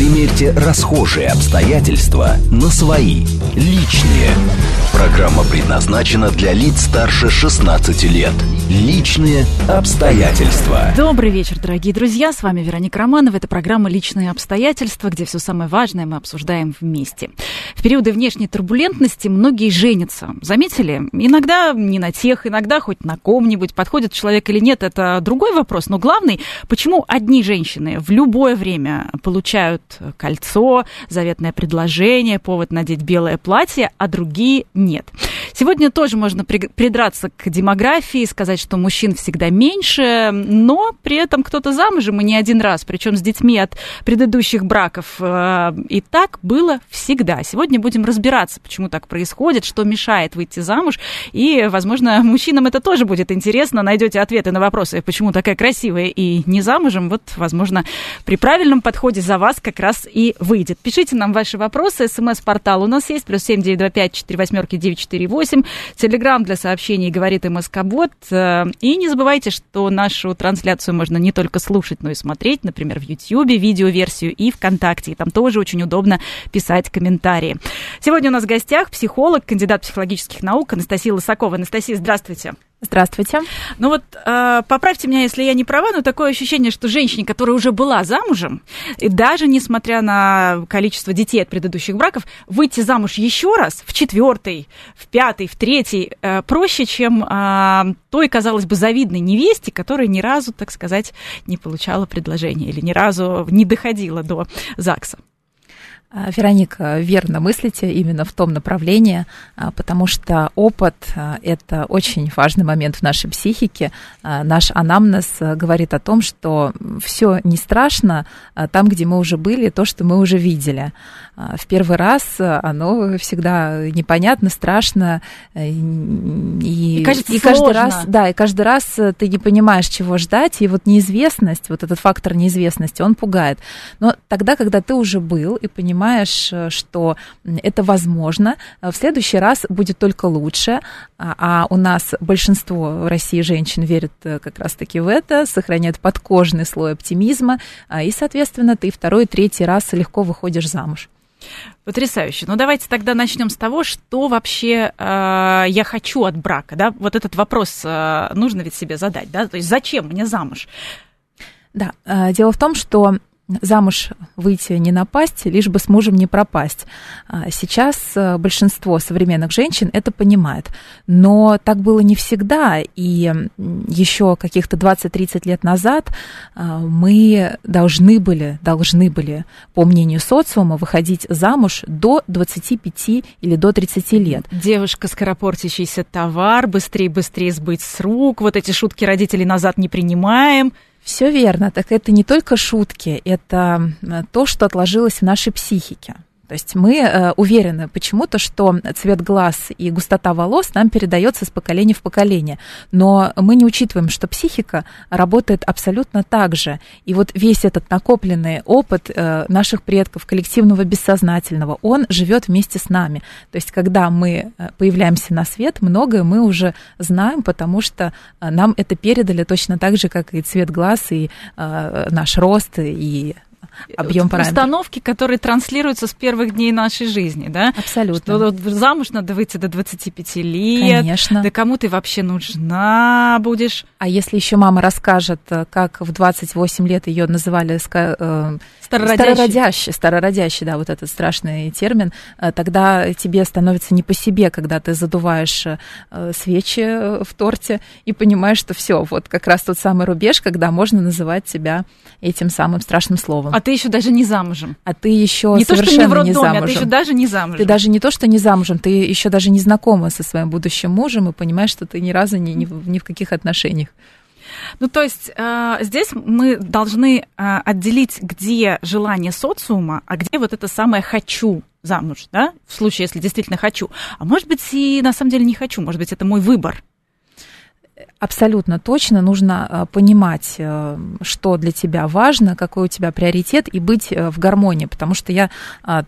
Примерьте расхожие обстоятельства на свои, личные. Программа предназначена для лиц старше 16 лет. Личные обстоятельства. Добрый вечер, дорогие друзья. С вами Вероника Романова. Это программа «Личные обстоятельства», где все самое важное мы обсуждаем вместе. В периоды внешней турбулентности многие женятся. Заметили? Иногда не на тех, иногда хоть на ком-нибудь. Подходит человек или нет, это другой вопрос. Но главный, почему одни женщины в любое время получают кольцо, заветное предложение, повод надеть белое платье, а другие нет. Сегодня тоже можно придраться к демографии, сказать, что мужчин всегда меньше, но при этом кто-то замужем и не один раз, причем с детьми от предыдущих браков. Э, и так было всегда. Сегодня будем разбираться, почему так происходит, что мешает выйти замуж, и, возможно, мужчинам это тоже будет интересно. Найдете ответы на вопросы, почему такая красивая и не замужем. Вот, возможно, при правильном подходе за вас как раз и выйдет. Пишите нам ваши вопросы. СМС-портал у нас есть, плюс семь девять два пять четыре восьмерки девять четыре восемь. Телеграмм для сообщений говорит МСК-бот. Э, и не забывайте, что нашу трансляцию можно не только слушать, но и смотреть, например, в YouTube, видеоверсию и ВКонтакте. И там тоже очень удобно писать комментарии. Сегодня у нас в гостях психолог, кандидат психологических наук Анастасия Лысакова. Анастасия, здравствуйте. Здравствуйте. Ну вот, э, поправьте меня, если я не права, но такое ощущение, что женщине, которая уже была замужем, и даже несмотря на количество детей от предыдущих браков, выйти замуж еще раз, в четвертый, в пятый, в третий, э, проще, чем э, той, казалось бы, завидной невесте, которая ни разу, так сказать, не получала предложение или ни разу не доходила до ЗАГСа. А, Вероника, верно мыслите именно в том направлении, а, потому что опыт а, – это очень важный момент в нашей психике. Наш анамнез говорит о том, что все не страшно там, где мы уже были, то, что мы уже видели. В первый раз оно всегда непонятно, страшно. Э, и, и, кажется, и каждый раз, да, и каждый раз ты не понимаешь, чего ждать, и вот неизвестность, вот этот фактор неизвестности, он пугает. Но тогда, когда ты уже был и понимаешь, э, что это возможно, в следующий раз будет только лучше, а, а у нас большинство в России женщин верят э, как раз-таки в это, сохраняют подкожный слой оптимизма, а, и, соответственно, ты второй, третий раз легко выходишь замуж. Потрясающе. Ну, давайте тогда начнем с того, что вообще э, я хочу от брака, да? Вот этот вопрос э, нужно ведь себе задать, да? То есть зачем мне замуж? Да, э, дело в том, что замуж выйти не напасть, лишь бы с мужем не пропасть. А сейчас э, большинство современных женщин это понимает. Но так было не всегда. И еще каких-то 20-30 лет назад э, мы должны были, должны были, по мнению социума, выходить замуж до 25 или до 30 лет. Девушка, скоропортящийся товар, быстрее-быстрее сбыть с рук, вот эти шутки родителей назад не принимаем – все верно. Так это не только шутки, это то, что отложилось в нашей психике. То есть мы э, уверены почему-то, что цвет глаз и густота волос нам передается с поколения в поколение. Но мы не учитываем, что психика работает абсолютно так же. И вот весь этот накопленный опыт э, наших предков, коллективного бессознательного, он живет вместе с нами. То есть когда мы э, появляемся на свет, многое мы уже знаем, потому что нам это передали точно так же, как и цвет глаз, и наш рост, и объем параметров. Установки, которые транслируются с первых дней нашей жизни, да? Абсолютно. Что замуж надо выйти до 25 лет. Конечно. Да кому ты вообще нужна будешь? А если еще мама расскажет, как в 28 лет ее называли э, старородящий. старородящий, старородящий, да, вот этот страшный термин, э, тогда тебе становится не по себе, когда ты задуваешь э, свечи в торте и понимаешь, что все, вот как раз тот самый рубеж, когда можно называть себя этим самым страшным словом. А ты еще даже не замужем. А ты еще не совершенно то, что не в роддоме, не замужем. а ты еще даже не замужем. Ты даже не то, что не замужем, ты еще даже не знакома со своим будущим мужем и понимаешь, что ты ни разу ни, ни, ни в каких отношениях. Ну, то есть э, здесь мы должны э, отделить, где желание социума, а где вот это самое «хочу» замуж, да, в случае, если действительно хочу. А может быть, и на самом деле не хочу, может быть, это мой выбор. Абсолютно точно нужно э, понимать, э, что для тебя важно, какой у тебя приоритет, и быть э, в гармонии, потому что я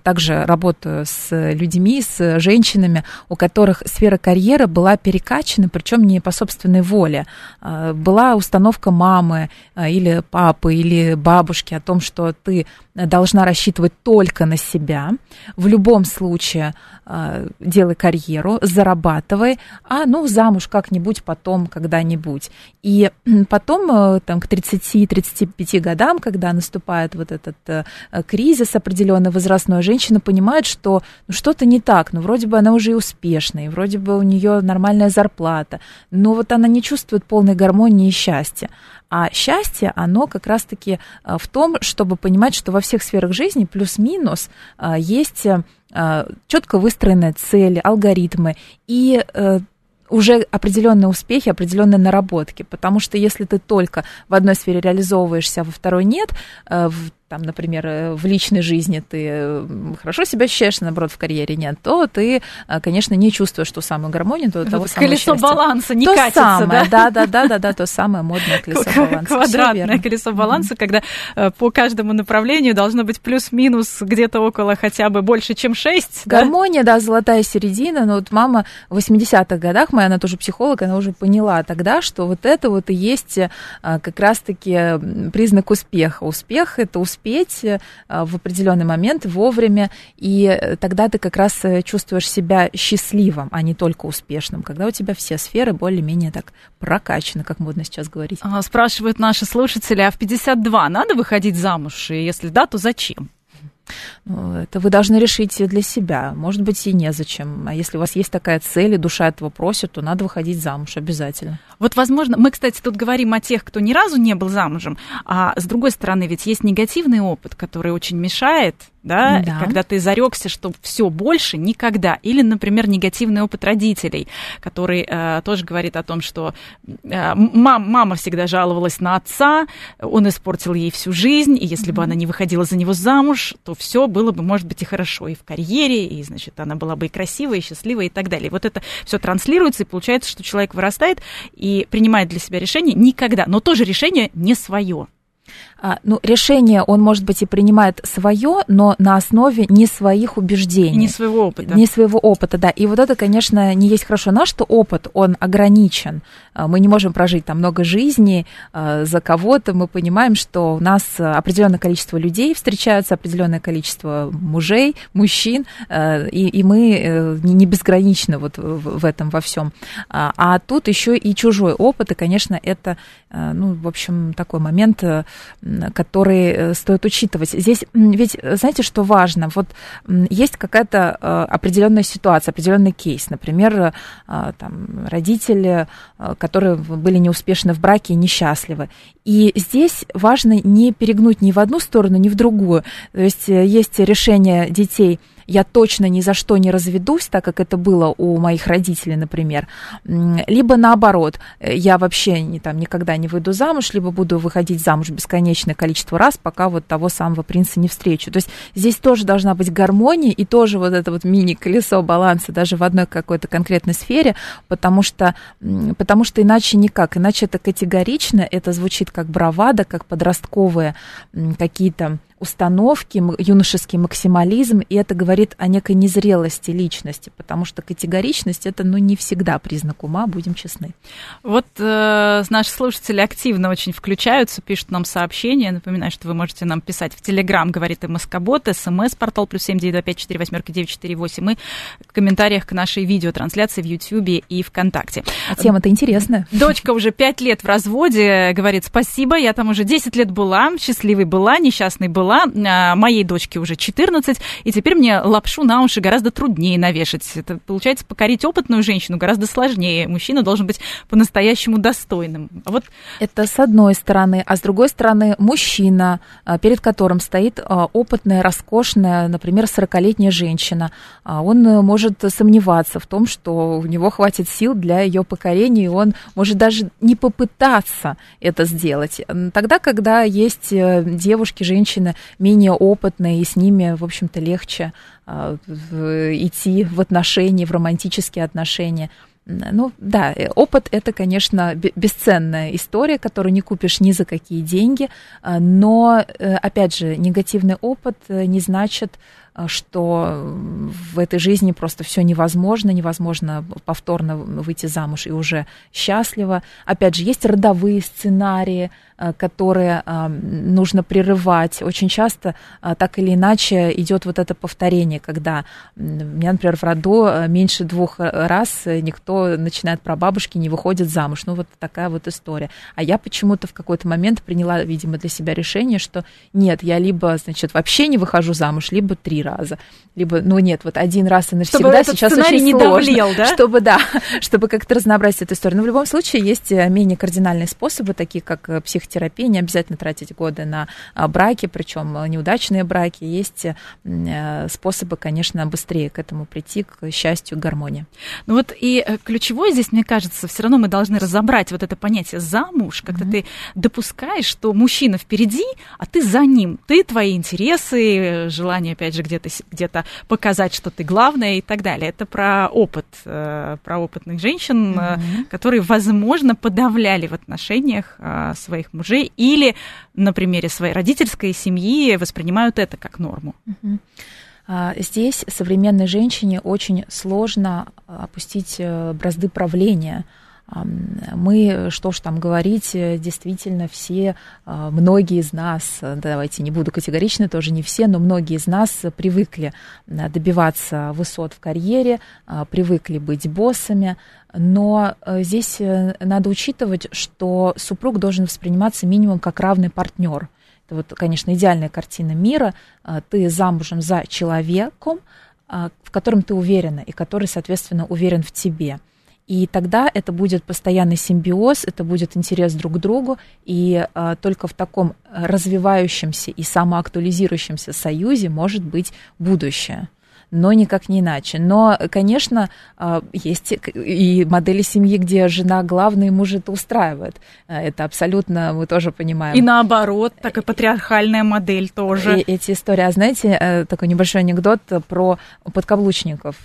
также работаю с людьми, с женщинами, у которых сфера карьеры была перекачана, причем не по собственной воле. Была установка мамы или папы или бабушки о том, что ты должна рассчитывать только на себя. В любом случае делай карьеру, зарабатывай, а ну замуж как-нибудь потом, когда-нибудь. И потом, э, там, к 30-35 годам, когда наступает вот этот э, кризис определенный возрастной, женщина понимает, что ну, что-то не так, ну, вроде бы она уже и успешная, и вроде бы у нее нормальная зарплата, но вот она не чувствует полной гармонии и счастья. А счастье, оно как раз-таки э, в том, чтобы понимать, что во всех сферах жизни плюс-минус есть четко выстроенная цель, алгоритмы, и уже определенные успехи, определенные наработки. Потому что если ты только в одной сфере реализовываешься, а во второй нет, э, там, например, э, в личной жизни ты э, хорошо себя ощущаешь, наоборот, в карьере нет, то ты, э, конечно, не чувствуешь ту самую гармонию, то того самого Колесо счастья. баланса не то катится, самое, да? Да, да, да, да, то самое модное колесо баланса. Квадратное колесо баланса, когда по каждому направлению должно быть плюс-минус где-то около хотя бы больше, чем 6. Гармония, да, золотая середина, но вот мама в 80-х годах, моя, она тоже психолог, она уже поняла тогда, что вот это вот и есть как раз-таки признак успеха. Успех – это успех успеть э, в определенный момент вовремя, и тогда ты как раз э, чувствуешь себя счастливым, а не только успешным, когда у тебя все сферы более-менее так прокачаны, как модно сейчас говорить. Спрашивают наши слушатели, а в 52 надо выходить замуж? И если да, то зачем? Ну, это вы должны решить для себя. Может быть, и незачем. А если у вас есть такая цель, и душа этого просит, то надо выходить замуж обязательно. Вот, возможно, мы, кстати, тут говорим о тех, кто ни разу не был замужем, а с другой стороны, ведь есть негативный опыт, который очень мешает да, да. когда ты зарекся, что все больше никогда. Или, например, негативный опыт родителей, который э, тоже говорит о том, что э, мам, мама всегда жаловалась на отца, он испортил ей всю жизнь, и если mm-hmm. бы она не выходила за него замуж, то все было бы, может быть, и хорошо и в карьере, и, значит, она была бы и красивая, и счастливая, и так далее. вот это все транслируется, и получается, что человек вырастает и принимает для себя решение никогда, но тоже решение не свое. А, ну, решение он, может быть, и принимает свое, но на основе не своих убеждений. Не своего опыта. Не своего опыта, да. И вот это, конечно, не есть хорошо. Наш что опыт, он ограничен. А, мы не можем прожить там много жизней а, за кого-то. Мы понимаем, что у нас определенное количество людей встречаются, определенное количество мужей, мужчин, и, и мы э, не безграничны вот в этом во всем. А тут еще и чужой опыт, и, конечно, это, ну, в общем, такой момент э, которые э, стоит учитывать. Здесь ведь, знаете, что важно? Вот есть какая-то э, определенная ситуация, определенный кейс. Например, э, там, родители, которые были неуспешны в браке и несчастливы. И здесь важно не перегнуть ни в одну сторону, ни в другую. То есть есть решение детей – я точно ни за что не разведусь, так как это было у моих родителей, например, либо наоборот, э, я вообще не, там, никогда не выйду замуж, либо буду выходить замуж бесконечное количество раз, пока вот того самого принца не встречу. То есть здесь тоже должна быть гармония и тоже вот это вот мини-колесо баланса даже в одной какой-то конкретной сфере, потому что, потому что иначе никак, иначе это категорично, это звучит как бравада, как подростковые какие-то установки, юношеский максимализм, и это говорит о некой незрелости личности, потому что категоричность это ну, не всегда признак ума, будем честны. Вот э, наши слушатели активно очень включаются, пишут нам сообщения. Напоминаю, что вы можете нам писать в Телеграм, говорит МСК-бот, СМС, портал плюс семь девять два пять четыре восьмерки девять четыре восемь и в комментариях к нашей видеотрансляции в Ютьюбе и ВКонтакте. А тема-то интересная. Дочка уже пять лет в разводе, говорит, спасибо, я там уже 10 лет была, счастливой была, несчастной была, была, а, моей дочке уже 14, и теперь мне лапшу на уши гораздо труднее навешать. Это, получается, покорить опытную женщину гораздо сложнее. Мужчина должен быть по-настоящему достойным. А вот... Это с одной стороны. А с другой стороны, мужчина, а, перед которым стоит а, опытная, роскошная, например, 40-летняя женщина, он может сомневаться в том, что у него хватит сил для ее покорения, и он может даже не попытаться это сделать. Тогда, когда есть э, девушки, женщины, менее опытные, и с ними, в общем-то, легче идти в отношения, в романтические отношения. ну да, э, опыт это, конечно, бесценная история, которую не купишь ни за какие деньги, а, но, э, опять же, негативный опыт э, не значит, что в этой жизни просто все невозможно, невозможно повторно выйти замуж и уже счастливо. Опять же, есть родовые сценарии, э, которые э, нужно прерывать. Очень часто так или иначе идет вот это повторение, когда у меня, например, в роду меньше двух раз никто, начинает про бабушки, не выходит замуж. Ну, вот такая вот история. А я почему-то в какой-то момент приняла, видимо, для себя решение, что нет, я либо, значит, вообще не выхожу замуж, либо три раза. Либо, ну нет, вот один раз и навсегда чтобы сейчас очень не сложно. Давлел, да? Чтобы, да, чтобы как-то разнообразить эту историю. Но в любом случае есть э, менее кардинальные способы, такие как э, психотерапия, не обязательно тратить годы на а, браки, причем э, неудачные браки. Есть способы, конечно, быстрее к этому прийти, к счастью, к гармонии. Ну вот и ключевое здесь, мне кажется, все равно мы должны разобрать вот это понятие замуж, когда mm-hmm. ты допускаешь, что мужчина впереди, а ты за ним. Ты, твои интересы, желания, опять же, где-то где-то показать, что ты главная и так далее. Это про опыт, э, про опытных женщин, mm-hmm. которые, возможно, подавляли в отношениях э, своих мужей или на примере своей родительской семьи воспринимают это как норму. Mm-hmm. Здесь современной женщине очень сложно опустить бразды правления – мы, что ж там говорить, э, действительно все, а, многие из нас, э, давайте не буду категорично, тоже не все, но многие из нас привыкли э, добиваться высот в карьере, а, привыкли быть боссами, но здесь надо учитывать, что супруг должен восприниматься минимум как равный партнер. Это вот, конечно, идеальная картина мира. Ты замужем за человеком, в котором ты уверена, и который, соответственно, уверен в тебе – и тогда это будет постоянный симбиоз, это будет интерес друг к другу, и а, только в таком развивающемся и самоактуализирующемся союзе может быть будущее но никак не иначе. Но, конечно, а, есть и модели семьи, где жена главная, и муж это устраивает. А, это абсолютно мы тоже понимаем. И наоборот, такая патриархальная модель тоже. И эти истории. А знаете, э, такой небольшой анекдот про подкаблучников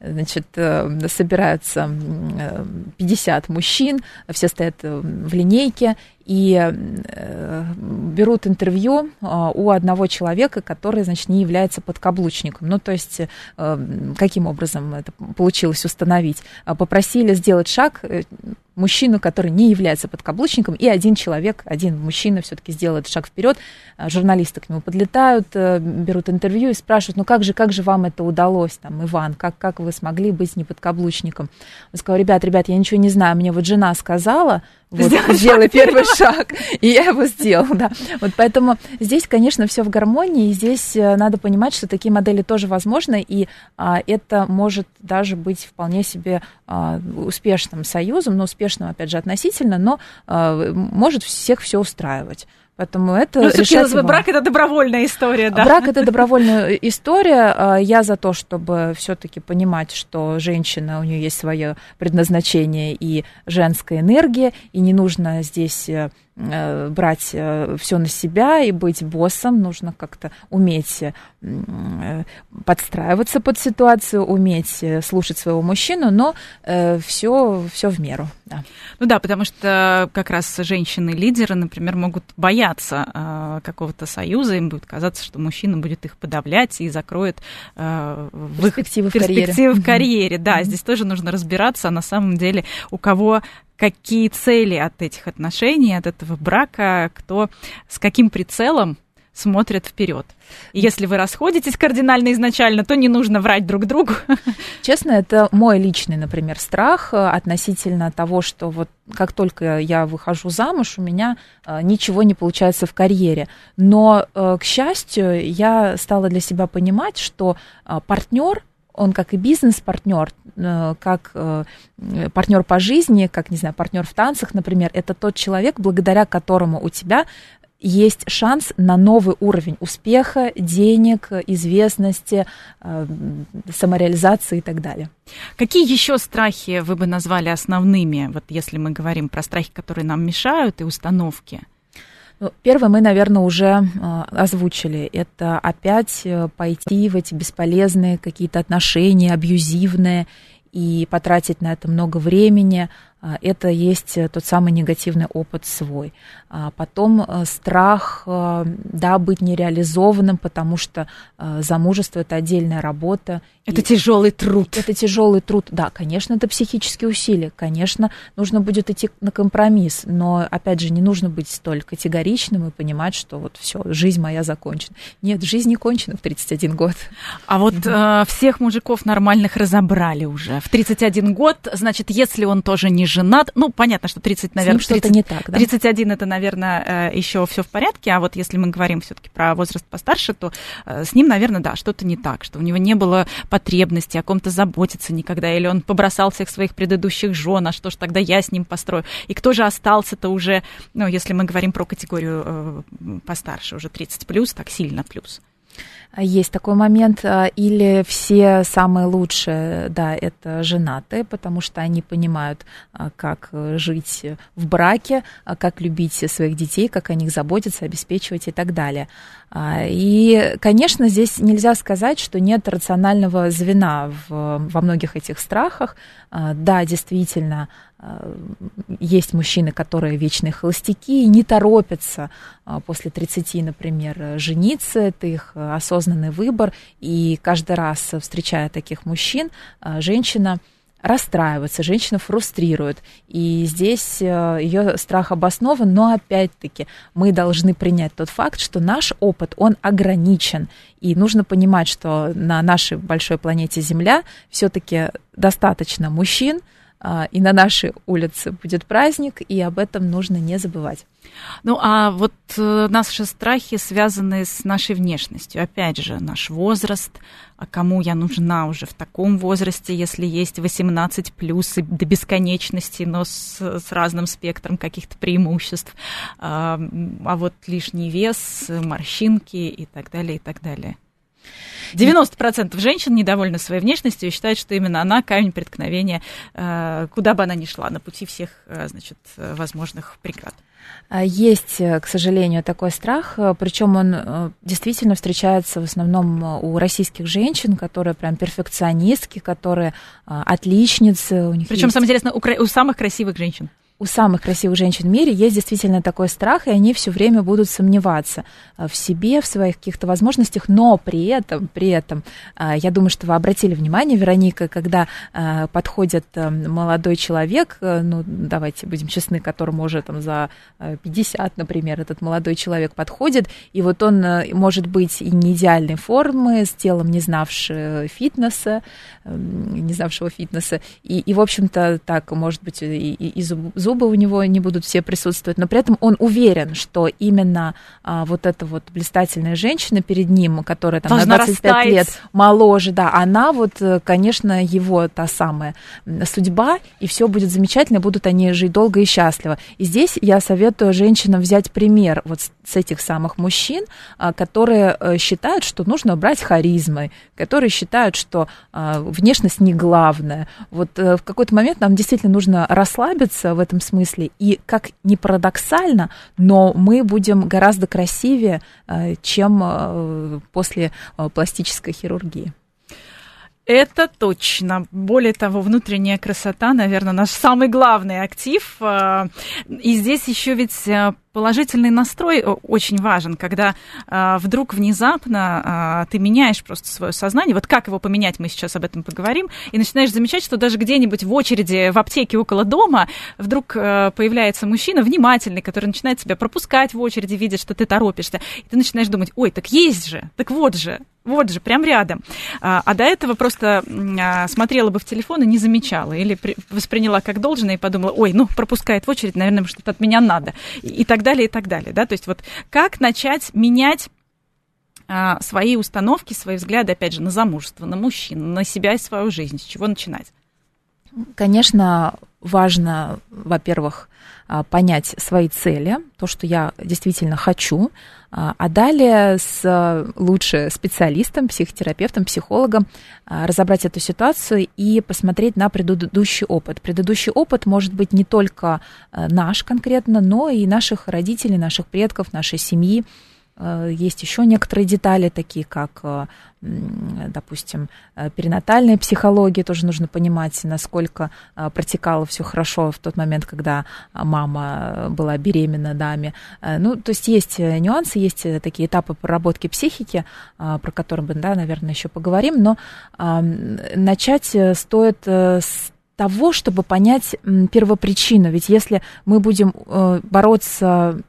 значит, э, собираются 50 мужчин, все стоят э, в линейке, и э, берут интервью у одного человека, который, значит, не является подкаблучником. Ну, то есть, каким образом это получилось установить? Попросили сделать шаг мужчину, который не является подкаблучником, и один человек, один мужчина все-таки сделает шаг вперед. Журналисты к нему подлетают, э, берут интервью и спрашивают, ну как же, как же вам это удалось, там, Иван, как, как вы смогли быть не подкаблучником? Он сказал, ребят, ребят, я ничего не знаю, мне вот жена сказала, вот, сделай первый шаг, и я его сделал, да. Вот поэтому здесь, конечно, все в гармонии, и здесь э, надо понимать, что такие модели тоже возможны, и а, это может даже быть вполне себе а, успешным союзом, но успешным, опять же, относительно, но а, может всех все устраивать. Поэтому это ну, решать его. брак это добровольная история, да? Брак это добровольная история. А, я за то, чтобы все-таки понимать, что женщина у нее есть свое предназначение и женская энергия, и не нужно здесь Э, брать э, все на себя и быть боссом, нужно как-то уметь э, подстраиваться под ситуацию, уметь слушать своего мужчину, но все, все в меру. Да. Ну да, потому что как раз женщины-лидеры, например, могут бояться какого-то союза, им будет казаться, что мужчина будет их подавлять и закроет перспективы в, перспективы в карьере. Да, mm-hmm. здесь тоже нужно разбираться, а на самом деле у кого какие цели от этих отношений, от этого брака, кто с каким прицелом смотрят вперед. И если вы расходитесь кардинально изначально, то не нужно врать друг другу. Честно, это мой личный, например, страх э, относительно того, что вот как только я выхожу замуж, у меня э, ничего не получается в карьере. Но, э, к счастью, я стала для себя понимать, что партнер он как и бизнес-партнер, э, как э, партнер по жизни, как, не знаю, партнер в танцах, например, это тот человек, благодаря которому у тебя есть шанс на новый уровень успеха, денег, известности, э, самореализации и так далее. Какие еще страхи вы бы назвали основными, вот если мы говорим про страхи, которые нам мешают, и установки? Ну, первое мы, наверное, уже э, озвучили. Это опять э, пойти в эти бесполезные какие-то отношения, абьюзивные, и потратить на это много времени, это есть э, тот самый негативный опыт свой. А потом э, страх, э, да, быть нереализованным, потому что замужество – это отдельная работа. Это тяжелый труд. Это тяжелый труд, да, конечно, это психические усилия, конечно, нужно будет идти на компромисс, но, опять же, не нужно быть столь категоричным и понимать, что вот все, жизнь моя закончена. Нет, жизнь не кончена в 31 год. А вот э, всех мужиков нормальных разобрали уже. В 31 год, значит, если он тоже не женат. Ну, понятно, что 30, наверное, что-то не так, да? 31 это, наверное, э, еще все в порядке, а вот если мы говорим все-таки про возраст постарше, то э, с ним, наверное, да, что-то не так, что у него не было потребности о ком-то заботиться никогда, или он побросал всех своих предыдущих жен, а что ж тогда я с ним построю? И кто же остался-то уже, ну, если мы говорим про категорию э, постарше, уже 30 плюс, так сильно плюс? Есть такой момент, а, или все самые лучшие, да, это женатые, потому что они понимают, а, как жить в браке, а, как любить своих детей, как о них заботиться, обеспечивать и так далее. И, конечно, здесь нельзя сказать, что нет рационального звена в, во многих этих страхах. Да, действительно, Э, есть мужчины, которые вечные холостяки и не торопятся э, после 30, например, жениться. Это их осознанный выбор. И каждый раз, встречая таких мужчин, э, женщина расстраивается, женщина фрустрирует. И здесь ее страх обоснован, но опять-таки мы должны принять тот факт, что наш опыт, он ограничен. И нужно понимать, что на нашей большой планете Земля все-таки достаточно мужчин, и на нашей улице будет праздник, и об этом нужно не забывать. Ну, а вот э, наши страхи связаны с нашей внешностью. Опять же, наш возраст, а кому я нужна уже в таком возрасте, если есть 18 плюс и до бесконечности, но с, с разным спектром каких-то преимуществ. А, а вот лишний вес, морщинки и так далее, и так далее. 90% женщин недовольны своей внешностью и считают, что именно она камень преткновения, э, куда бы она ни шла, на пути всех, э, значит, возможных преград. А, есть, э, к сожалению, такой страх, причем он действительно встречается в основном у российских женщин, которые прям перфекционистки, которые отличницы. Причем, самое интересное, у самых красивых женщин у самых красивых женщин в мире есть действительно такой страх, и они все время будут сомневаться э, в себе, в своих каких-то возможностях, но при этом, при этом, э, я думаю, что вы обратили внимание, Вероника, когда э, подходит молодой человек, ну, давайте будем честны, которому уже там за 50, например, этот молодой человек подходит, и вот он может быть и не идеальной формы, с телом не знавшего фитнеса, не знавшего фитнеса, и, и в общем-то, так, может быть, и, и, и зубы у него не будут все присутствовать, но при этом он уверен, что именно а, вот эта вот блистательная женщина перед ним, которая там Должна на 25 растаять. лет моложе, да, она вот, э, конечно, его та самая судьба, и все будет замечательно, будут они жить долго и счастливо. И здесь я советую женщинам взять пример вот с этих самых мужчин, а, которые э, считают, что нужно брать харизмой, которые считают, что а, внешность не главное. Вот э, в какой-то момент нам действительно нужно расслабиться в этом этом смысле. И как ни парадоксально, но мы будем гораздо красивее, э, чем э, после э, пластической хирургии. Это точно. Более того, внутренняя красота, наверное, наш самый главный актив. И здесь еще ведь положительный настрой очень важен, когда э, вдруг внезапно э, ты меняешь просто свое сознание. Вот как его поменять, мы сейчас об этом поговорим, и начинаешь замечать, что даже где-нибудь в очереди в аптеке около дома вдруг э, появляется мужчина внимательный, который начинает тебя пропускать в очереди, видит, что ты торопишься, и ты начинаешь думать, ой, так есть же, так вот же, вот же, прям рядом. А, а до этого просто а, смотрела бы в телефон и не замечала. Или при, восприняла как должное и подумала, ой, ну, пропускает в очередь, наверное, что-то от меня надо. И, и так далее, и так далее. Да? То есть вот как начать менять а, свои установки, свои взгляды, опять же, на замужество, на мужчин, на себя и свою жизнь. С чего начинать? Конечно, важно, во-первых, понять свои цели, то, что я действительно хочу, а, а далее с лучше специалистом, психотерапевтом, психологом а, разобрать эту ситуацию и посмотреть на предыдущий опыт. Предыдущий опыт может быть не только наш конкретно, но и наших родителей, наших предков, нашей семьи. Э, есть еще некоторые детали, такие как, э, допустим, э, перинатальная психология. Тоже нужно понимать, насколько протекало все хорошо в тот момент, когда мама была беременна даме. Ну, то есть есть нюансы, есть такие этапы проработки психики, про которые мы, да, наверное, еще поговорим. Но начать стоит с того, чтобы понять первопричину. Ведь если мы будем бороться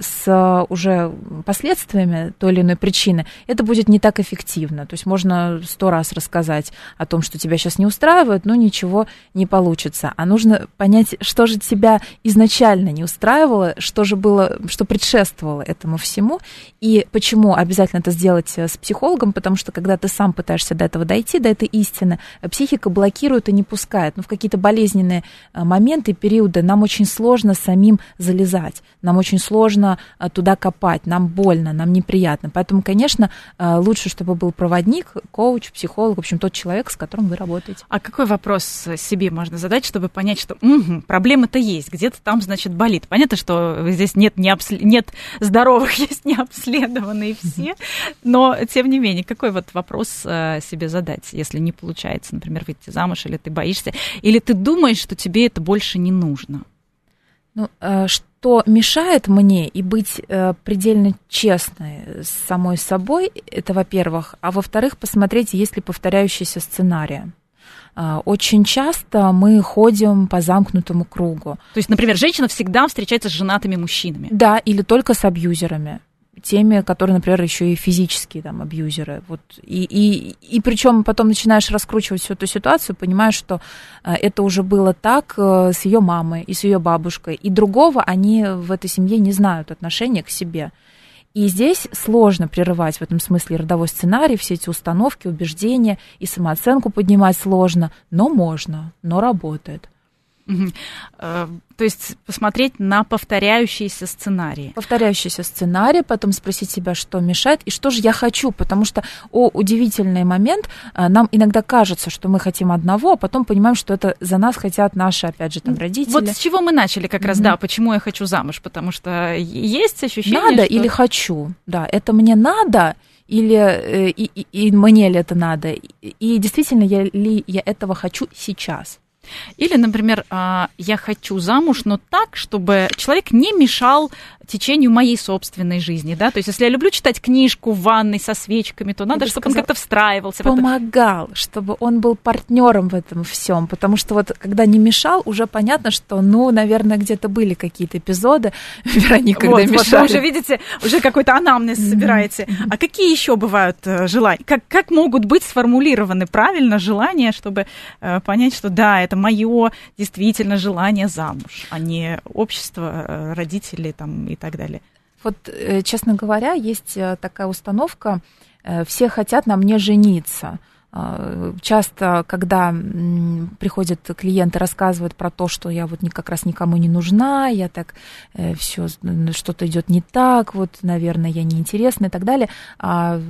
с уже последствиями той или иной причины, это будет не так эффективно. То есть можно сто раз рассказать о том, что тебя сейчас не устраивает, но ничего не получится. А нужно понять, что же тебя изначально не устраивало, что же было, что предшествовало этому всему, и почему обязательно это сделать с психологом, потому что когда ты сам пытаешься до этого дойти, до этой истины, психика блокирует и не пускает. Но ну, в какие-то болезненные э, моменты, периоды нам очень сложно самим залезать, нам очень сложно Э, туда копать, нам больно, нам неприятно. Поэтому, конечно, э, лучше, чтобы был проводник, коуч, психолог, в общем, тот человек, с которым вы работаете. А какой вопрос себе можно задать, чтобы понять, что угу, проблема-то есть, где-то там, значит, болит? Понятно, что здесь нет, не обслед... нет здоровых, есть необследованные все, но, тем не менее, какой вот вопрос э, себе задать, если не получается, например, выйти замуж, или ты боишься, или ты думаешь, что тебе это больше не нужно? Ну, что что мешает мне и быть э, предельно честной с самой собой, это во-первых, а во-вторых, посмотреть, есть ли повторяющиеся сценарии. Э, очень часто мы ходим по замкнутому кругу. То есть, например, женщина всегда встречается с женатыми мужчинами. Да, или только с абьюзерами теми, которые, например, еще и физические там абьюзеры. Вот. И, и, и причем потом начинаешь раскручивать всю эту ситуацию, понимаешь, что э, это уже было так э, с ее мамой и с ее бабушкой. И другого они в этой семье не знают отношения к себе. И здесь сложно прерывать в этом смысле родовой сценарий, все эти установки, убеждения, и самооценку поднимать сложно, но можно, но работает. Э, то есть посмотреть на повторяющиеся сценарии. Повторяющиеся сценарии, потом спросить себя, что мешает и что же я хочу, потому что, о, удивительный момент, э, нам иногда кажется, что мы хотим одного, а потом понимаем, что это за нас хотят наши, опять же, там, родители. Вот с чего мы начали как раз, mm-hmm. да, почему я хочу замуж, потому что есть ощущение, Надо что... или хочу, да, это мне надо, или э, и, и, и мне ли это надо, и, и действительно я, ли я этого хочу сейчас. Или, например, а, я хочу замуж, но так, чтобы человек не мешал течению моей собственной жизни, да, то есть если я люблю читать книжку в ванной со свечками, то надо, чтобы он как-то встраивался. Помогал, в это. чтобы он был партнером в этом всем, потому что вот когда не мешал, уже понятно, что, ну, наверное, где-то были какие-то эпизоды, Вероника, когда вот, мешали. Вы уже видите, уже какой-то анамнез собираете. А какие еще бывают э, желания? Как, как могут быть сформулированы правильно желания, чтобы э, понять, что да, это мое действительно желание замуж, а не общество, э, родители там, и так далее. Вот, э, честно говоря, есть э, такая установка, все хотят на мне жениться. А, часто, когда приходят клиенты, рассказывают про то, что я вот как раз никому не нужна, я так э, все что-то идет не так, вот, наверное, я неинтересна и так далее, а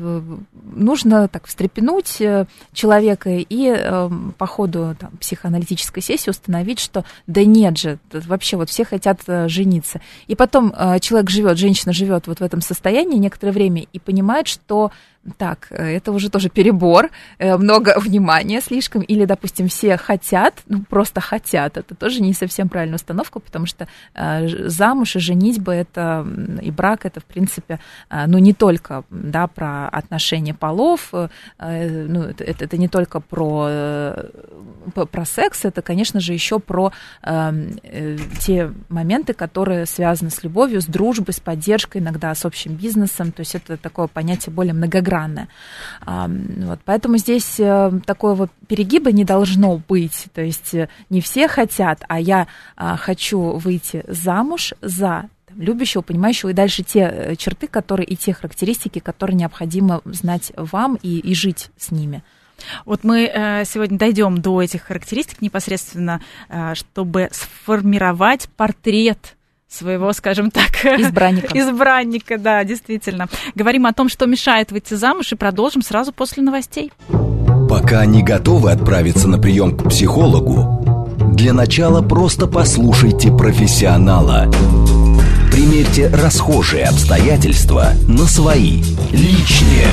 нужно так встрепенуть э, человека и э, по ходу там, психоаналитической сессии установить, что да нет же, вообще вот все хотят жениться. И потом человек живет, женщина живет вот в этом состоянии некоторое время и понимает, что так, э, это уже тоже перебор, э, много внимания слишком, или, допустим, все хотят, ну, просто хотят, это тоже не совсем правильная установка, потому что э, замуж и женитьба это, и брак это, в принципе, ну, не только, да, про отношения полов, ну, это, это не только про, про секс, это, конечно же, еще про э, те моменты, которые связаны с любовью, с дружбой, с поддержкой, иногда с общим бизнесом, то есть это такое понятие более многогранное многогранная. Вот, поэтому здесь э, такого перегиба не должно быть. То есть э, не все хотят, а я а, хочу выйти замуж за любящего, понимающего, и дальше те э, черты, которые и те характеристики, которые необходимо знать вам и, и жить с ними. Вот мы э, сегодня дойдем до этих характеристик непосредственно, э, чтобы сформировать портрет своего, скажем так, избранника. избранника, да, действительно. Говорим о том, что мешает выйти замуж, и продолжим сразу после новостей. Пока не готовы отправиться на прием к психологу, для начала просто послушайте профессионала – Примерьте расхожие обстоятельства на свои, личные.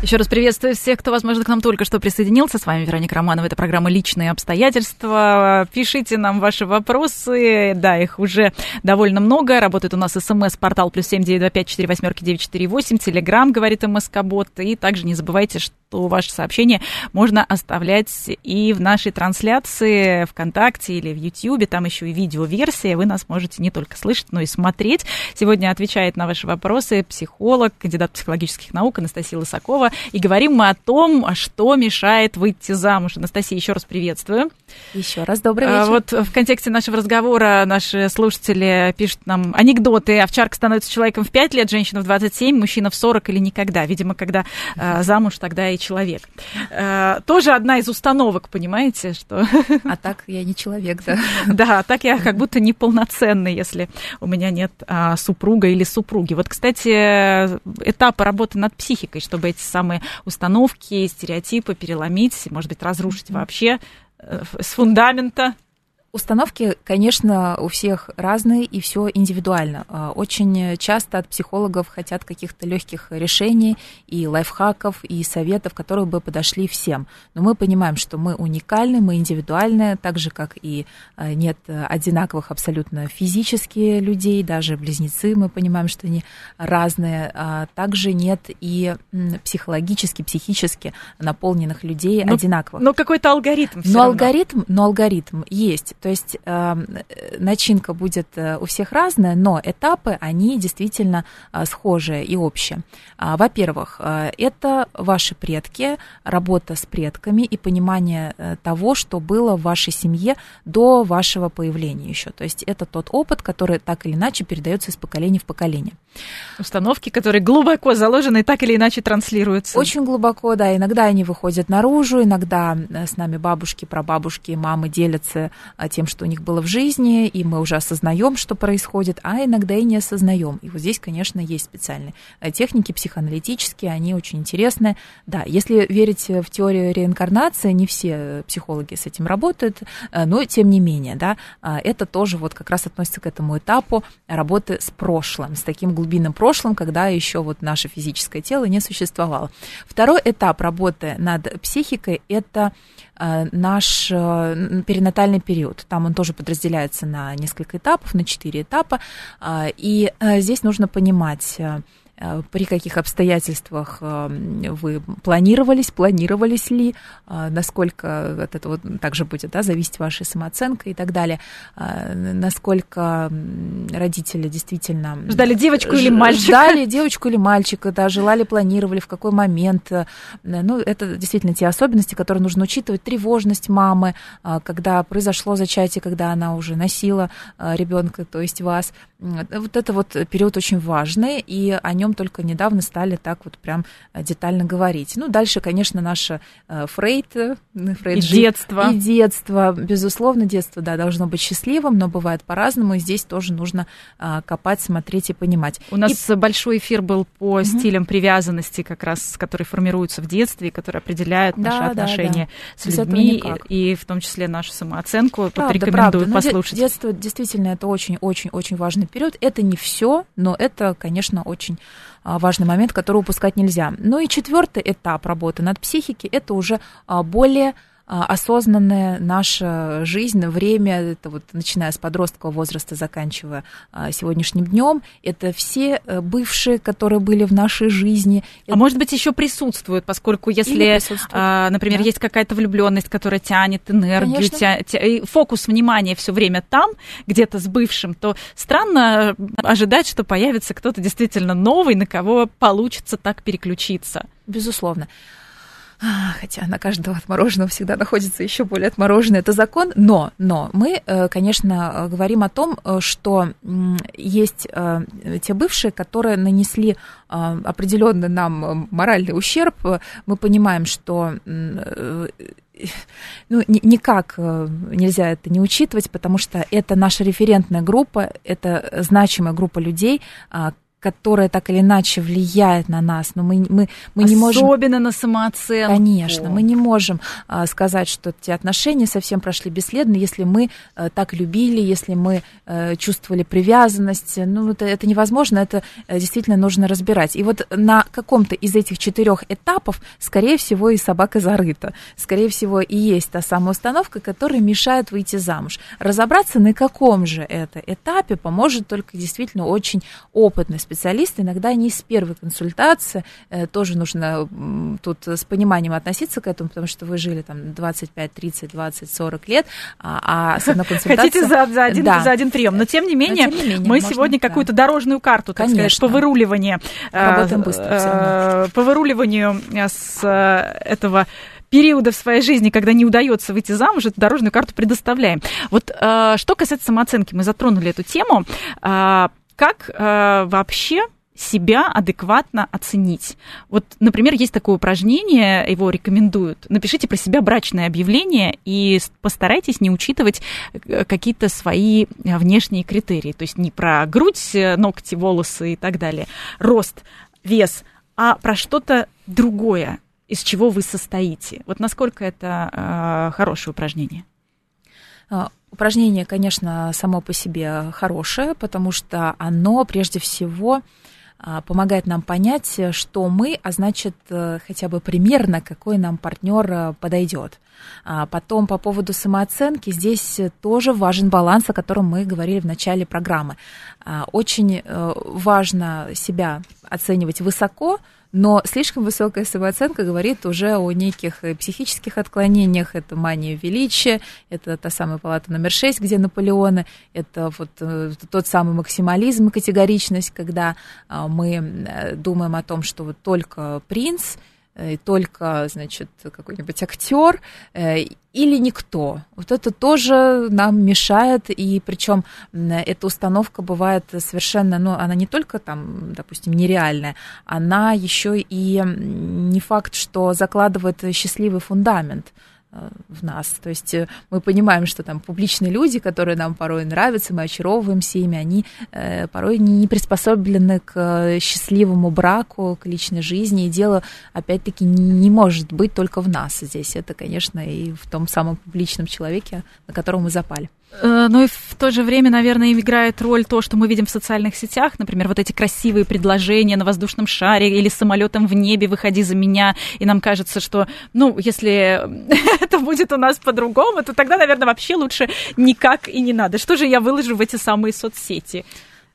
Еще раз приветствую всех, кто, возможно, к нам только что присоединился. С вами Вероника Романова. Это программа «Личные обстоятельства». Пишите нам ваши вопросы. Да, их уже довольно много. Работает у нас смс-портал плюс семь девять два пять четыре восьмерки девять четыре восемь. Телеграмм, говорит МСК-бот. И также не забывайте, что что ваши сообщения можно оставлять и в нашей трансляции ВКонтакте или в Ютьюбе. Там еще и видеоверсия. Вы нас можете не только слышать, но и смотреть. Сегодня отвечает на ваши вопросы психолог, кандидат психологических наук Анастасия Лысакова. И говорим мы о том, что мешает выйти замуж. Анастасия, еще раз приветствую. Еще раз добрый а, вечер. Вот в контексте нашего разговора наши слушатели пишут нам анекдоты. Овчарка становится человеком в 5 лет, женщина в 27, мужчина в 40 или никогда. Видимо, когда э, замуж, тогда и человек. Э, тоже одна из установок, понимаете, что... А так я не человек, да? Да, а так я как будто неполноценный, если у меня нет а, супруга или супруги. Вот, кстати, этапы работы над психикой, чтобы эти самые установки, стереотипы переломить, может быть, разрушить вообще э, с фундамента Установки, конечно, у всех разные и все индивидуально. А, очень часто от психологов хотят каких-то легких решений и лайфхаков, и советов, которые бы подошли всем. Но мы понимаем, что мы уникальны, мы индивидуальны, так же, как и а, нет одинаковых абсолютно физически людей, даже близнецы, мы понимаем, что они разные. А также нет и психологически, психически наполненных людей но, одинаковых. Но какой-то алгоритм. Но алгоритм, но алгоритм есть. То есть э, начинка будет э, у всех разная, но этапы, они действительно э, схожие и общие. А, во-первых, это ваши предки, работа с предками и понимание того, что было в вашей семье до вашего появления еще. То есть это тот опыт, который так или иначе передается из поколения в поколение. Установки, которые глубоко заложены и так или иначе транслируются. Очень глубоко, да. Иногда они выходят наружу, иногда с нами бабушки, прабабушки, мамы делятся тем, что у них было в жизни, и мы уже осознаем, что происходит, а иногда и не осознаем. И вот здесь, конечно, есть специальные э, техники психоаналитические, они очень интересные. Да, если верить в теорию реинкарнации, не все психологи с этим работают, э, но тем не менее, да, а, это тоже вот как раз относится к этому этапу работы с прошлым, с таким глубинным прошлым, когда еще вот наше физическое тело не существовало. Второй этап работы над психикой – это Э, наш э, перинатальный период. Там он тоже подразделяется на несколько этапов, на четыре этапа. Э, и здесь нужно понимать, Э, при каких обстоятельствах э, вы планировались, планировались ли, э, насколько от этого также будет да, зависеть ваша самооценка и так далее, насколько родители действительно... Ждали девочку или мальчика? Ждали девочку или мальчика, да, желали, планировали, в какой момент. Ну, это действительно те особенности, которые нужно учитывать. Тревожность мамы, когда произошло зачатие, когда она уже носила ребенка, то есть вас. Вот это вот период очень важный, и о нем только недавно стали так вот прям э, детально говорить. Ну, дальше, конечно, наше э, Фрейд, э, Фрейд и жив, детство. И детство, безусловно, детство, да, должно быть счастливым, но бывает по-разному, и здесь тоже нужно копать, смотреть и понимать. У нас и... большой эфир был по угу. стилям привязанности, как раз, которые формируются в детстве, которые определяют да, наши да, отношения да. с людьми, и, и в том числе нашу самооценку. Правда, рекомендую правда. послушать. Детство действительно это очень-очень-очень важный период. Это не все, но это, конечно, очень а, важный момент, который упускать нельзя. Ну и четвертый этап работы над психикой – это уже а, более осознанная наша жизнь, время, это вот начиная с подросткового возраста, заканчивая а, сегодняшним днем, это все э, бывшие, которые были в нашей жизни. А это... может быть, еще присутствуют, поскольку если, а, например, да. есть какая-то влюбленность, которая тянет энергию, тя... Тя... фокус внимания все время там, где-то с бывшим, то странно ожидать, что появится кто-то действительно новый, на кого получится так переключиться. Безусловно. А, хотя на каждого отмороженного всегда находится еще более отмороженный, это закон, но, но мы, э, конечно, говорим о том, э, что есть э, те бывшие, которые нанесли определенный нам моральный ущерб, мы понимаем, что ну, никак нельзя это не учитывать, потому что это наша референтная группа, это значимая группа людей, которая так или иначе влияет на нас, но мы, мы, мы не можем... Особенно на самооценку. Конечно, мы не можем а, сказать, что эти отношения совсем прошли бесследно, если мы а, так любили, если мы а, чувствовали привязанность. Ну, это, это невозможно, это а, действительно нужно разбирать. И вот на каком-то из этих четырех этапов, скорее всего, и собака зарыта. Скорее всего, и есть та самая установка, которая мешает выйти замуж. Разобраться, на каком же это этапе, поможет только действительно очень опытный специалисты, иногда не с первой консультации, э, тоже нужно тут с пониманием относиться к этому, потому что вы жили там 25, 30, 20, 40 лет, а, а с одной консультацией... Хотите за, за, один, да. за один прием, но тем не менее, тем не менее мы можно, сегодня да. какую-то дорожную карту, так Конечно. сказать, по выруливанию... Э, Работаем быстро э, По выруливанию с этого периода в своей жизни, когда не удается выйти замуж, эту дорожную карту предоставляем. Вот э, что касается самооценки, мы затронули эту тему. Э, как э, вообще себя адекватно оценить. Вот, например, есть такое упражнение, его рекомендуют. Напишите про себя брачное объявление и постарайтесь не учитывать э, какие-то свои внешние критерии. То есть не про грудь, э, ногти, волосы и так далее, рост, вес, а про что-то другое, из чего вы состоите. Вот насколько это э, хорошее упражнение? А, упражнение, конечно, само по себе хорошее, потому что оно прежде всего а, помогает нам понять, что мы, а значит, э, хотя бы примерно, какой нам партнер э, подойдет. А потом по поводу самооценки, здесь тоже важен баланс, о котором мы говорили в начале программы. Очень э, важно себя оценивать высоко, но слишком высокая самооценка говорит уже о неких э, психических отклонениях. Это мания величия, это та самая палата номер 6, где Наполеоны, это вот э, тот самый максимализм и категоричность, когда а, мы э, думаем о том, что вот только принц – Э, только, значит, какой-нибудь актер э, или никто. Вот это тоже нам мешает, и причем эта установка бывает совершенно, ну, она не только там, допустим, нереальная, она еще и не факт, что закладывает счастливый фундамент. Э, в нас. То есть э, мы понимаем, что там публичные люди, которые нам порой нравятся, мы очаровываемся ими, они э, порой не приспособлены к счастливому браку, к личной жизни. И дело, опять-таки, не может быть только в нас здесь. Это, конечно, и в том самом публичном человеке, на которого мы запали. Но и в то же время, наверное, играет роль то, что мы видим в социальных сетях, например, вот эти красивые предложения на воздушном шаре или самолетом в небе «выходи за меня», и нам кажется, что, ну, если это будет у нас по-другому, то тогда, наверное, вообще лучше никак и не надо. Что же я выложу в эти самые соцсети?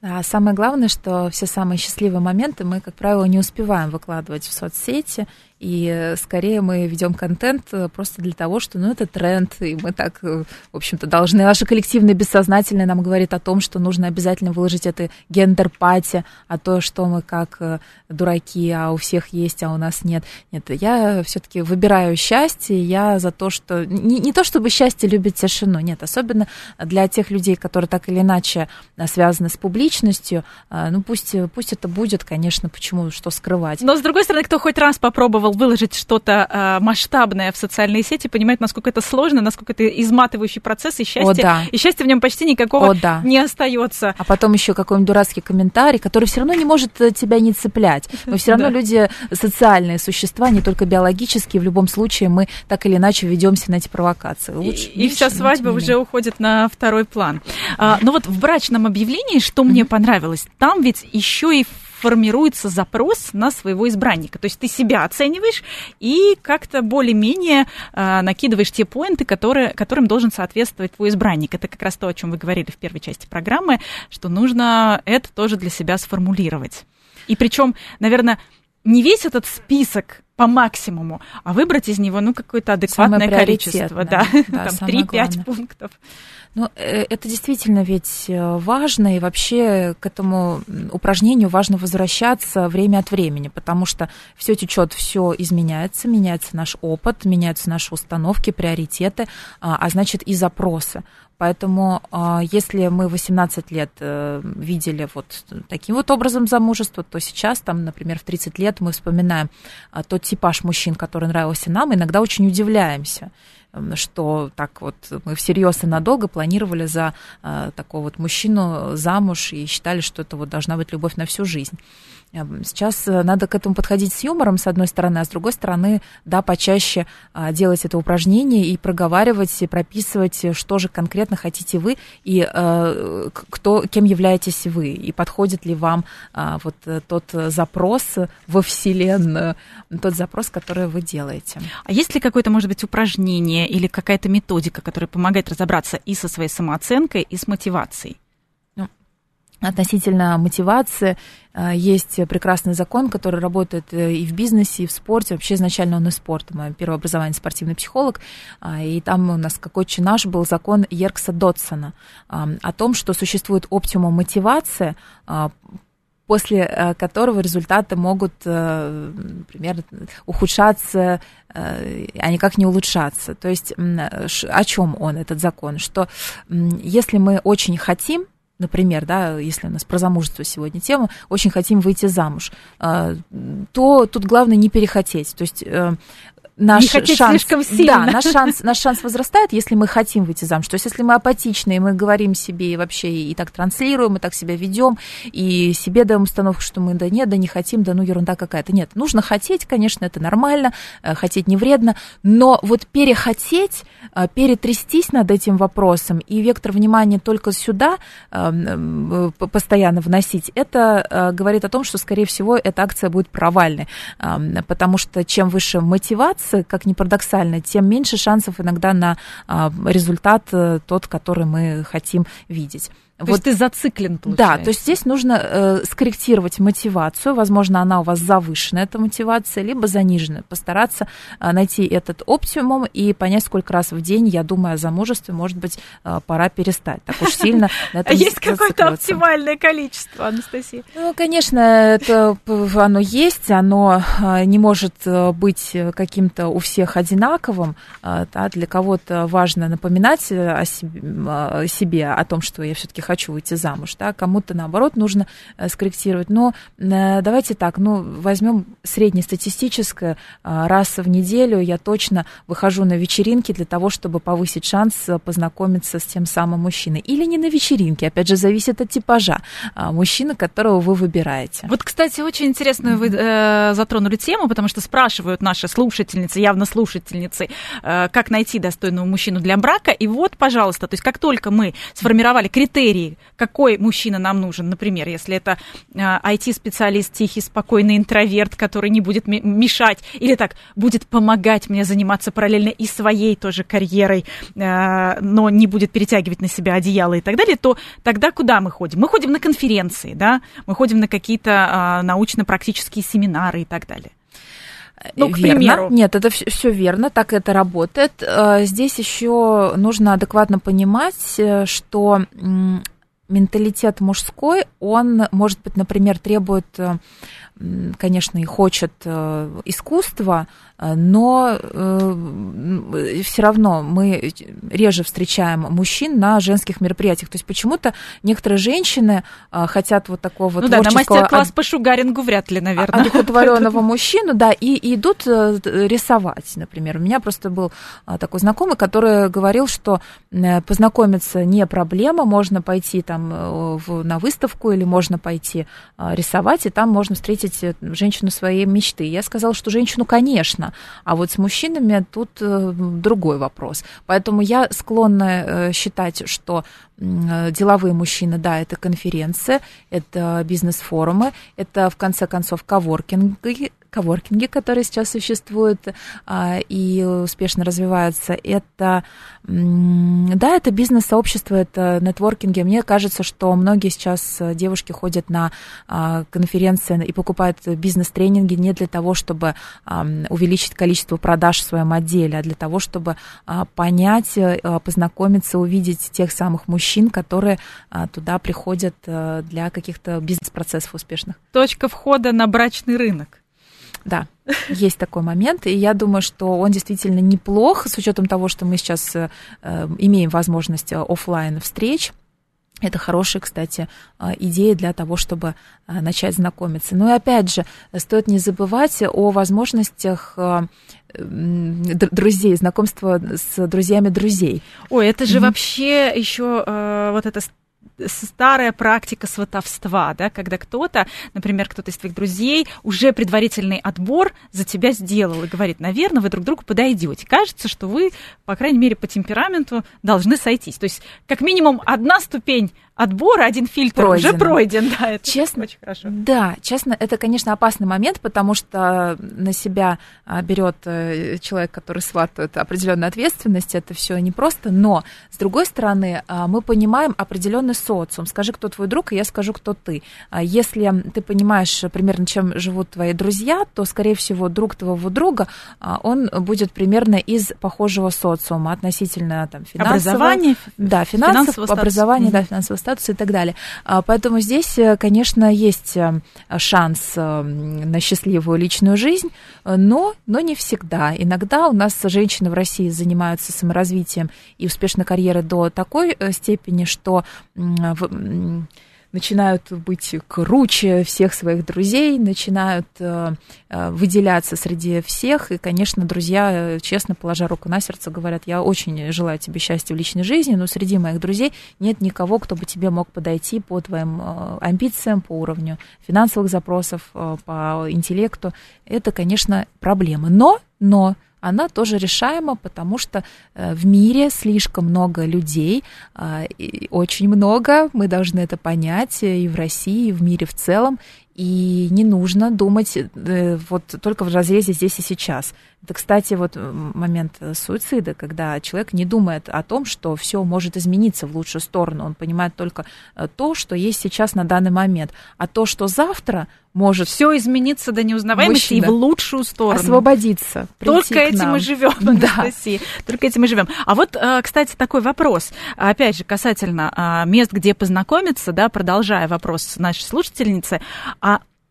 А самое главное, что все самые счастливые моменты мы, как правило, не успеваем выкладывать в соцсети, и э, скорее мы ведем контент э, просто для того, что, ну, это тренд, и мы так, э, в общем-то, должны. Наше коллективное бессознательное нам говорит о том, что нужно обязательно выложить это gender party, а то, что мы как дураки, а у всех есть, а у нас нет. Нет, я все-таки выбираю счастье, я за то, что... Не, не то, чтобы счастье любит тишину, нет, особенно для тех людей, которые так или иначе связаны с публичностью, ну, пусть, пусть это будет, конечно, почему, что скрывать. Но, с другой стороны, кто хоть раз попробовал выложить что-то э, масштабное в социальные сети, понимает, насколько это сложно, насколько это изматывающий процесс, и счастье, О, да. и счастья в нем почти никакого О, да. не остается. А потом еще какой-нибудь дурацкий комментарий, который все равно не может э, тебя не цеплять. Но все равно да. люди социальные существа, не только биологические. В любом случае мы так или иначе ведемся на эти провокации. Лучше, и, меньше, и вся свадьба уже уходит на второй план. А, но вот в брачном объявлении, что мне понравилось, там ведь еще и формируется запрос на своего избранника. То есть ты себя оцениваешь и как-то более-менее э, накидываешь те поинты, которые, которым должен соответствовать твой избранник. Это как раз то, о чем вы говорили в первой части программы, что нужно это тоже для себя сформулировать. И причем, наверное, не весь этот список по максимуму, а выбрать из него ну какое-то адекватное количество, да, да там 3-5 пунктов. Ну, э, это действительно ведь э, важно, и вообще к этому упражнению важно возвращаться время от времени, потому что все течет, все изменяется, меняется наш опыт, меняются наши установки, приоритеты, а, а значит и запросы. Поэтому, а, если мы 18 лет э, видели вот таким вот образом замужество, то сейчас, там, например, в 30 лет мы вспоминаем а, тот типаж мужчин, который нравился нам, иногда очень удивляемся. что так вот мы всерьез и надолго планировали за такого вот мужчину замуж и считали, что это вот должна быть любовь на всю жизнь. Сейчас э, надо к этому подходить с юмором, с одной стороны, а с другой стороны, да, почаще а, делать это упражнение и проговаривать, и прописывать, что же конкретно хотите вы, и э, кто, кем являетесь вы, и подходит ли вам а, вот э, тот запрос во Вселенную, тот запрос, который вы делаете. А есть ли какое-то, может быть, упражнение или какая-то методика, которая помогает разобраться и со своей самооценкой, и с мотивацией? Относительно мотивации. Э, есть прекрасный закон, который работает э, и в бизнесе, и в спорте. Вообще изначально он из спорта. Мое первое образование спортивный психолог. А, и там у нас какой наш был закон Еркса Дотсона о том, что существует оптимум мотивации, а, после э, которого результаты могут, например, ухудшаться, а никак не улучшаться. То есть о чем он, этот закон? Что если мы очень хотим, например, да, если у нас про замужество сегодня тема, очень хотим выйти замуж, а, то тут главное не перехотеть. То есть э, наш не шанс, слишком сильно. Да, наш шанс, наш шанс возрастает, если мы хотим выйти замуж. То есть, если мы апатичны, и мы говорим себе и вообще и так транслируем, и так себя ведем, и себе даем установку, что мы да нет, да не хотим, да ну ерунда какая-то. Нет, нужно хотеть, конечно, это нормально, э, хотеть не вредно, но вот перехотеть, э, перетрястись над этим вопросом и вектор внимания только сюда э, постоянно вносить, это говорит о том, что, скорее всего, эта акция будет провальной, потому что чем выше мотивация, мотивации, как ни парадоксально, тем меньше шансов иногда на а, результат э, тот, который мы хотим видеть. То вот, есть ты зациклен, получается. Да, то есть здесь нужно э, скорректировать мотивацию. Возможно, она у вас завышена, эта мотивация, либо занижена. Постараться э, найти этот оптимум и понять, сколько раз в день я думаю о замужестве. Может быть, э, пора перестать так уж сильно на этом А есть какое-то оптимальное количество, Анастасия? Ну, конечно, это оно есть, оно э, не может э, быть каким-то у всех одинаковым. Э, да, для кого-то важно напоминать о себе, о том, что я все-таки хочу выйти замуж, да, кому-то, наоборот, нужно э, скорректировать. Но э, давайте так, ну, возьмем среднестатистическое, э, раз в неделю я точно выхожу на вечеринки для того, чтобы повысить шанс познакомиться с тем самым мужчиной. Или не на вечеринке, опять же, зависит от типажа мужчины, которого вы выбираете. Вот, кстати, очень интересную вы э, затронули тему, потому что спрашивают наши слушательницы, явно слушательницы, э, как найти достойного мужчину для брака. И вот, пожалуйста, то есть как только мы сформировали критерии критерии, какой мужчина нам нужен. Например, если это IT-специалист, а, тихий, спокойный интроверт, который не будет мешать, или так, будет помогать мне заниматься параллельно и своей тоже карьерой, а, но не будет перетягивать на себя одеяло и так далее, то тогда куда мы ходим? Мы ходим на конференции, да, мы ходим на какие-то а, научно-практические семинары и так далее. Ну, к верно. примеру. Нет, это все, все верно, так это работает. Здесь еще нужно адекватно понимать, э, что менталитет мужской, он, может быть, например, требует, э, конечно, и хочет э, искусства, э, но все равно мы реже встречаем мужчин на женских мероприятиях. То есть почему-то некоторые женщины хотят вот такого ну творческого... да, на мастер-класс по шугарингу вряд ли, наверное. Одухотворенного мужчину, да, и идут рисовать, например. У меня просто был такой знакомый, который говорил, что познакомиться не проблема, можно пойти там э, в, на выставку или можно пойти а, рисовать, и там можно встретить э, женщину своей мечты. Я сказала, что женщину, конечно, а вот с мужчинами тут э, другой вопрос. Поэтому я склонна считать, что деловые мужчины, да, это конференция, это бизнес-форумы, это, в конце концов, коворкинги, коворкинги, которые сейчас существуют а, и успешно развиваются, это, да, это бизнес-сообщество, это нетворкинги. Мне кажется, что многие сейчас э, девушки ходят на а, конференции и покупают бизнес-тренинги не для того, чтобы увеличить количество продаж в своем отделе, а для того, чтобы а, понять, э, познакомиться, увидеть тех самых мужчин, которые туда приходят э, для каких-то бизнес-процессов успешных. Точка входа на брачный рынок. Да, есть такой момент, и я думаю, что он действительно неплох, с учетом того, что мы сейчас э, имеем возможность офлайн встреч Это хорошая, кстати, идея для того, чтобы начать знакомиться. Ну и опять же, стоит не забывать о возможностях друзей, знакомства с друзьями друзей. Ой, это же mm-hmm. вообще еще э, вот это старая практика сватовства, да, когда кто-то, например, кто-то из твоих друзей уже предварительный отбор за тебя сделал и говорит, наверное, вы друг другу подойдете. Кажется, что вы, по крайней мере, по темпераменту должны сойтись. То есть, как минимум, одна ступень отбора, один фильтр пройден. уже пройден. Да, это честно, очень хорошо. Да, честно, это, конечно, опасный момент, потому что на себя а, берет э, человек, который сватает определенную ответственность, это все непросто, но, с другой стороны, а, мы понимаем определенный социум. Скажи, кто твой друг, и я скажу, кто ты. А если ты понимаешь примерно, чем живут твои друзья, то, скорее всего, друг твоего друга, он будет примерно из похожего социума относительно там, финансового. Образования, да, финансов, образования, да, финансового статуса и так далее. А, поэтому здесь, э, конечно, есть э, шанс э, на счастливую личную жизнь, но, но не всегда. Иногда у нас женщины в России занимаются саморазвитием и успешной карьерой до такой степени, что начинают быть круче всех своих друзей, начинают э, э, выделяться среди всех. И, конечно, друзья, э, честно, положа руку на сердце, говорят, я очень желаю тебе счастья в личной жизни, но среди моих друзей нет никого, кто бы тебе мог подойти по твоим амбициям, по уровню финансовых запросов, по интеллекту. Это, конечно, проблема. Но, но она тоже решаема, потому что э, в мире слишком много людей, а, очень много, мы должны это понять и в России, и в мире в целом, и не нужно думать э, вот только в разрезе здесь и сейчас. Это, кстати, вот момент суицида, когда человек не думает о том, что все может измениться в лучшую сторону. Он понимает только э, то, что есть сейчас на данный момент. А то, что завтра может все измениться до неузнаваемости мужчина. и в лучшую сторону. Освободиться. Только этим мы живем да. России. Только этим мы живем. А вот, э, кстати, такой вопрос. Опять же, касательно а, мест, где познакомиться, да, продолжая вопрос нашей слушательницы.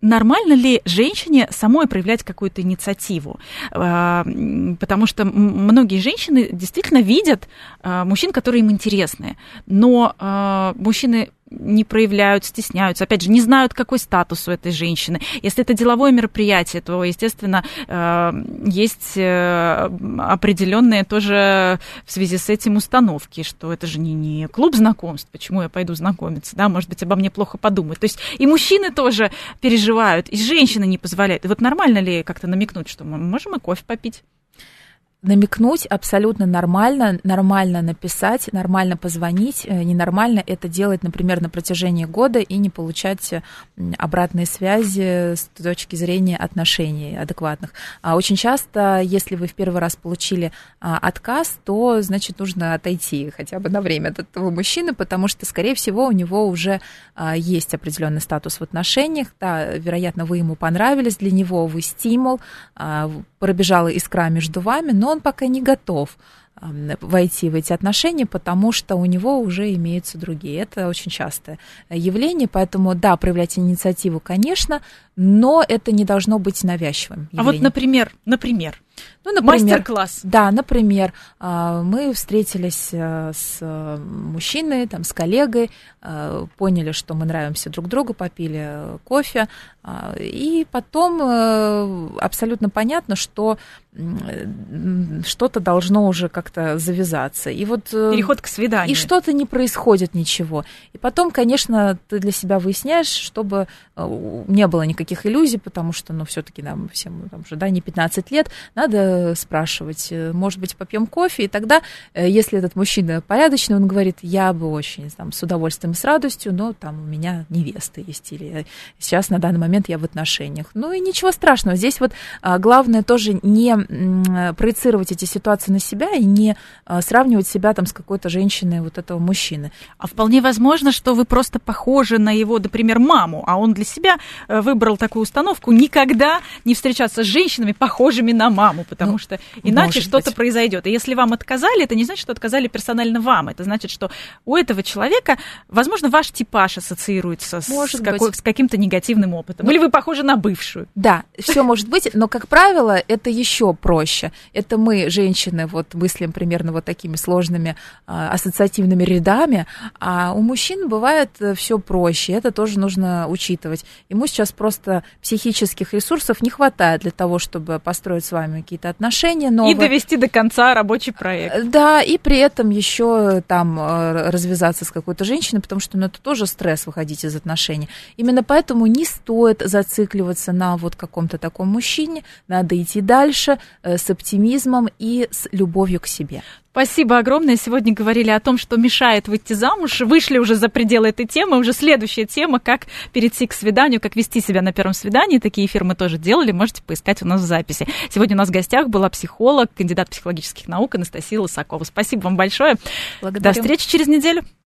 Нормально ли женщине самой проявлять какую-то инициативу? А, потому что многие женщины действительно видят а, мужчин, которые им интересны, но а, мужчины не проявляют, стесняются, опять же, не знают, какой статус у этой женщины. Если это деловое мероприятие, то, естественно, э, есть э, определенные тоже в связи с этим установки, что это же не, не клуб знакомств, почему я пойду знакомиться, да, может быть, обо мне плохо подумают. То есть и мужчины тоже переживают, и женщины не позволяют. И вот нормально ли как-то намекнуть, что мы можем и кофе попить? Намекнуть абсолютно нормально, нормально написать, нормально позвонить, э, ненормально это делать, например, на протяжении года и не получать обратной связи с точки зрения отношений адекватных. А очень часто, если вы в первый раз получили а, отказ, то, значит, нужно отойти хотя бы на время от этого мужчины, потому что, скорее всего, у него уже а, есть определенный статус в отношениях, да, вероятно, вы ему понравились, для него вы стимул, пробежала искра между вами, но он пока не готов войти в эти отношения, потому что у него уже имеются другие. Это очень частое явление, поэтому да, проявлять инициативу, конечно, но это не должно быть навязчивым. Явлением. А вот, например, например, ну, например, мастер-класс. Да, например, а, мы встретились э, с э, мужчиной, там, с коллегой, э, поняли, что мы нравимся друг другу, попили кофе, а, и потом абсолютно понятно, что что-то должно уже как-то завязаться. И вот, Переход к свиданию. И что-то не происходит ничего. И потом, конечно, ты для себя выясняешь, чтобы не было никаких иллюзий, потому что, ну, все-таки нам всем там уже, да, не 15 лет, надо спрашивать, э, может быть, попьем кофе, и тогда, э, если этот мужчина порядочный, он говорит, я бы очень там, с удовольствием с радостью, но там у меня невеста есть, или сейчас на данный момент я в отношениях. Ну и ничего страшного. Здесь вот а, главное тоже не проецировать эти ситуации на себя и не а, сравнивать себя там с какой-то женщиной вот этого мужчины. А вполне возможно, что вы просто похожи на его, например, маму, а он для себя э, выбрал такую установку никогда не встречаться с женщинами, похожими на маму потому ну, что иначе что-то произойдет. И если вам отказали, это не значит, что отказали персонально вам. Это значит, что у этого человека, возможно, ваш типаж ассоциируется с, с, какой, с каким-то негативным опытом. Ну, Или вы похожи на бывшую. Да, все может быть, но, как правило, это еще проще. Это мы, женщины, вот мыслим примерно вот такими сложными а, ассоциативными рядами, а у мужчин бывает э, все проще. Это тоже нужно учитывать. Ему сейчас просто психических ресурсов не хватает для того, чтобы построить с вами какие-то отношения новые. И довести до конца рабочий проект. Э, да, и при этом еще там э, развязаться с какой-то женщиной, потому что ну, это тоже стресс выходить из отношений. Именно поэтому не стоит зацикливаться на вот каком-то таком мужчине, надо идти дальше э, с оптимизмом и с любовью к себе. Спасибо огромное. Сегодня говорили о том, что мешает выйти замуж. Вышли уже за пределы этой темы. Уже следующая тема, как перейти к свиданию, как вести себя на первом свидании. Такие эфиры мы тоже делали. Можете поискать у нас в записи. Сегодня у нас в гостях была психолог, кандидат психологических наук Анастасия Лысакова. Спасибо вам большое. Благодарю. До встречи через неделю.